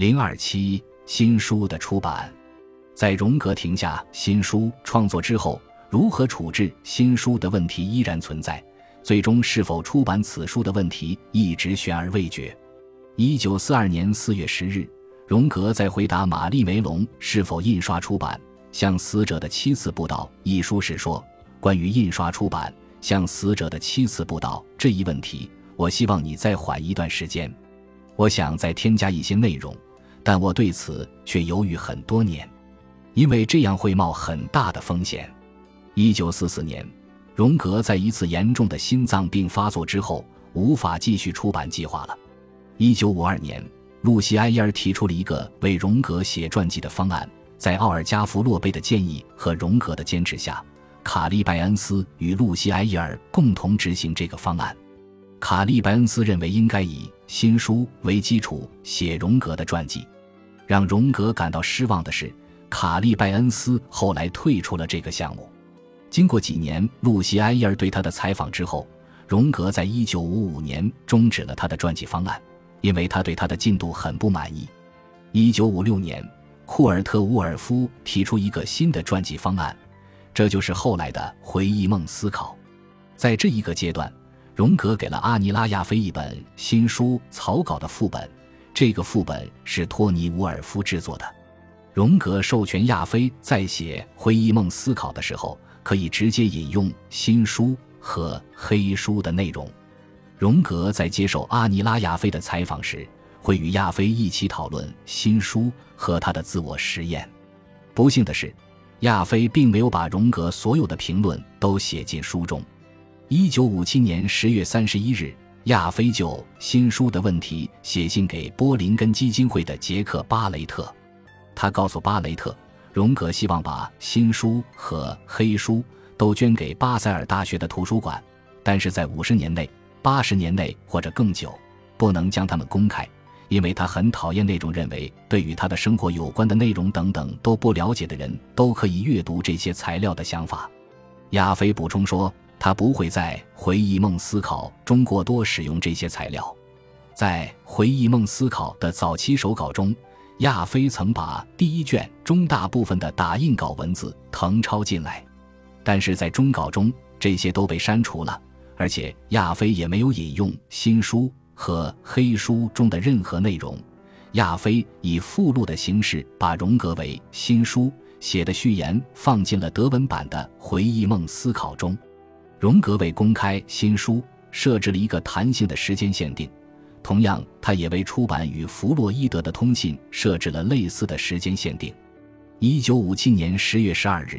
零二七新书的出版，在荣格停下新书创作之后，如何处置新书的问题依然存在。最终是否出版此书的问题一直悬而未决。一九四二年四月十日，荣格在回答玛丽梅隆是否印刷出版《向死者的七次布道》一书时说：“关于印刷出版《向死者的七次布道》这一问题，我希望你再缓一段时间。我想再添加一些内容，但我对此却犹豫很多年，因为这样会冒很大的风险。”一九四四年。荣格在一次严重的心脏病发作之后，无法继续出版计划了。一九五二年，露西埃耶尔提出了一个为荣格写传记的方案。在奥尔加弗洛贝的建议和荣格的坚持下，卡利拜恩斯与露西埃耶尔共同执行这个方案。卡利拜恩斯认为应该以新书为基础写荣格的传记。让荣格感到失望的是，卡利拜恩斯后来退出了这个项目。经过几年露西埃伊尔对他的采访之后，荣格在一九五五年终止了他的传记方案，因为他对他的进度很不满意。一九五六年，库尔特乌尔夫提出一个新的传记方案，这就是后来的回忆梦思考。在这一个阶段，荣格给了阿尼拉亚菲一本新书草稿的副本，这个副本是托尼伍尔夫制作的。荣格授权亚菲在写回忆梦思考的时候。可以直接引用新书和黑书的内容。荣格在接受阿尼拉亚菲的采访时，会与亚菲一起讨论新书和他的自我实验。不幸的是，亚菲并没有把荣格所有的评论都写进书中。一九五七年十月三十一日，亚非就新书的问题写信给波林根基金会的杰克巴雷特，他告诉巴雷特。荣格希望把新书和黑书都捐给巴塞尔大学的图书馆，但是在五十年内、八十年内或者更久，不能将它们公开，因为他很讨厌那种认为对与他的生活有关的内容等等都不了解的人都可以阅读这些材料的想法。亚非补充说，他不会在回忆梦思考中过多使用这些材料。在回忆梦思考的早期手稿中。亚飞曾把第一卷中大部分的打印稿文字誊抄进来，但是在中稿中这些都被删除了，而且亚飞也没有引用新书和黑书中的任何内容。亚飞以附录的形式把荣格为新书写的序言放进了德文版的《回忆梦思考》中。荣格为公开新书设置了一个弹性的时间限定。同样，他也为出版与弗洛伊德的通信设置了类似的时间限定。一九五七年十月十二日，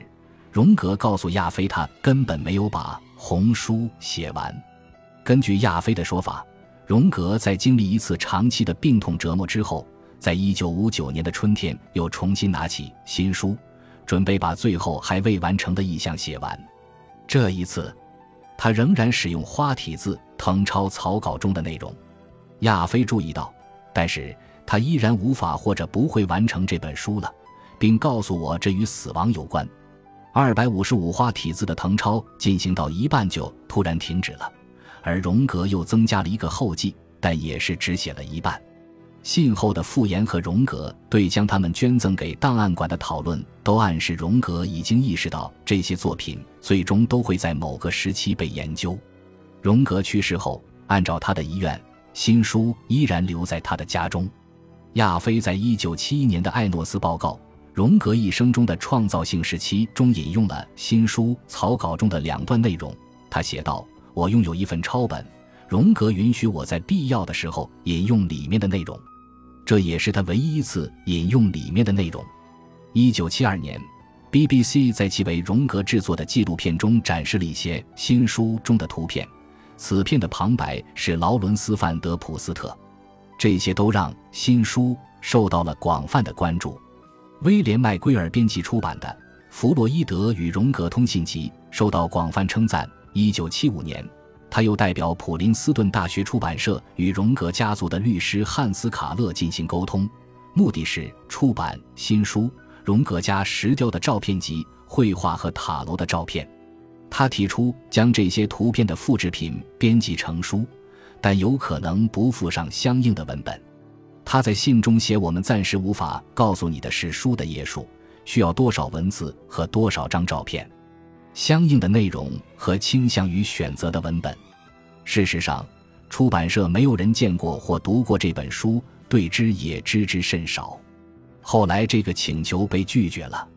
荣格告诉亚菲，他根本没有把红书写完。根据亚菲的说法，荣格在经历一次长期的病痛折磨之后，在一九五九年的春天又重新拿起新书，准备把最后还未完成的意向写完。这一次，他仍然使用花体字誊抄草稿中的内容。亚飞注意到，但是他依然无法或者不会完成这本书了，并告诉我这与死亡有关。二百五十五花体字的誊抄进行到一半就突然停止了，而荣格又增加了一个后记，但也是只写了一半。信后的傅言和荣格对将他们捐赠给档案馆的讨论，都暗示荣格已经意识到这些作品最终都会在某个时期被研究。荣格去世后，按照他的遗愿。新书依然留在他的家中。亚飞在一九七一年的艾诺斯报告《荣格一生中的创造性时期》中引用了新书草稿中的两段内容。他写道：“我拥有一份抄本，荣格允许我在必要的时候引用里面的内容，这也是他唯一一次引用里面的内容。”一九七二年，BBC 在其为荣格制作的纪录片中展示了一些新书中的图片。此片的旁白是劳伦斯·范德普斯特，这些都让新书受到了广泛的关注。威廉·麦圭尔编辑出版的《弗洛伊德与荣格通信集》受到广泛称赞。1975年，他又代表普林斯顿大学出版社与荣格家族的律师汉斯·卡勒进行沟通，目的是出版新书《荣格家石雕的照片集：绘画和塔楼的照片》。他提出将这些图片的复制品编辑成书，但有可能不附上相应的文本。他在信中写：“我们暂时无法告诉你的是书的页数需要多少文字和多少张照片，相应的内容和倾向于选择的文本。事实上，出版社没有人见过或读过这本书，对之也知之甚少。后来，这个请求被拒绝了。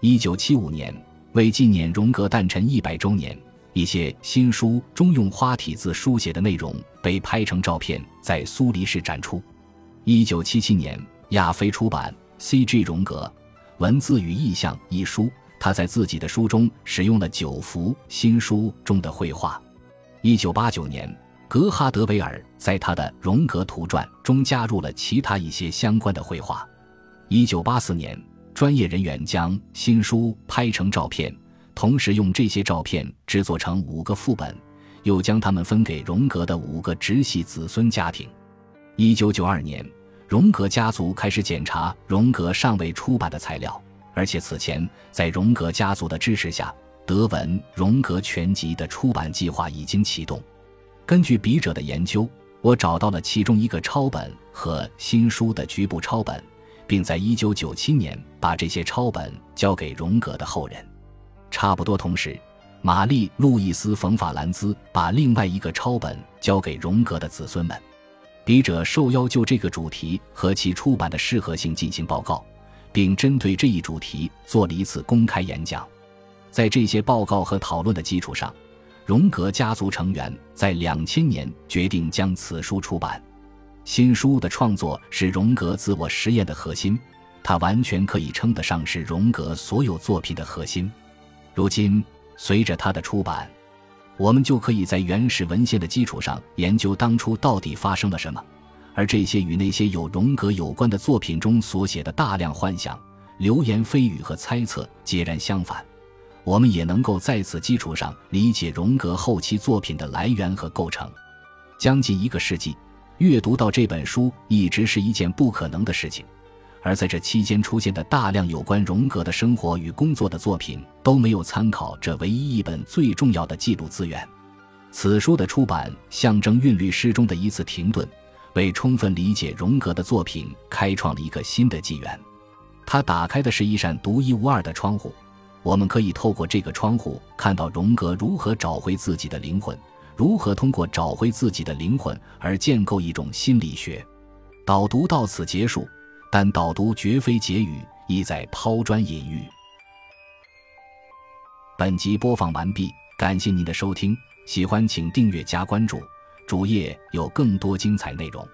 一九七五年，为纪念荣格诞辰一百周年，一些新书中用花体字书写的内容被拍成照片，在苏黎世展出。一九七七年，亚非出版《C.G. 荣格：文字与意象》一书，他在自己的书中使用了九幅新书中的绘画。一九八九年，格哈德维尔在他的《荣格图传》中加入了其他一些相关的绘画。一九八四年，专业人员将新书拍成照片，同时用这些照片制作成五个副本，又将它们分给荣格的五个直系子孙家庭。一九九二年，荣格家族开始检查荣格尚未出版的材料，而且此前在荣格家族的支持下，德文《荣格全集》的出版计划已经启动。根据笔者的研究，我找到了其中一个抄本和新书的局部抄本，并在一九九七年把这些抄本交给荣格的后人。差不多同时，玛丽·路易斯·冯·法兰兹把另外一个抄本交给荣格的子孙们。笔者受邀就这个主题和其出版的适合性进行报告，并针对这一主题做了一次公开演讲。在这些报告和讨论的基础上，荣格家族成员在两千年决定将此书出版。新书的创作是荣格自我实验的核心，它完全可以称得上是荣格所有作品的核心。如今，随着它的出版。我们就可以在原始文献的基础上研究当初到底发生了什么，而这些与那些有荣格有关的作品中所写的大量幻想、流言蜚语和猜测截然相反。我们也能够在此基础上理解荣格后期作品的来源和构成。将近一个世纪，阅读到这本书一直是一件不可能的事情。而在这期间出现的大量有关荣格的生活与工作的作品都没有参考这唯一一本最重要的记录资源。此书的出版象征韵律诗中的一次停顿，为充分理解荣格的作品开创了一个新的纪元。它打开的是一扇独一无二的窗户，我们可以透过这个窗户看到荣格如何找回自己的灵魂，如何通过找回自己的灵魂而建构一种心理学。导读到此结束。但导读绝非结语，意在抛砖引玉。本集播放完毕，感谢您的收听，喜欢请订阅加关注，主页有更多精彩内容。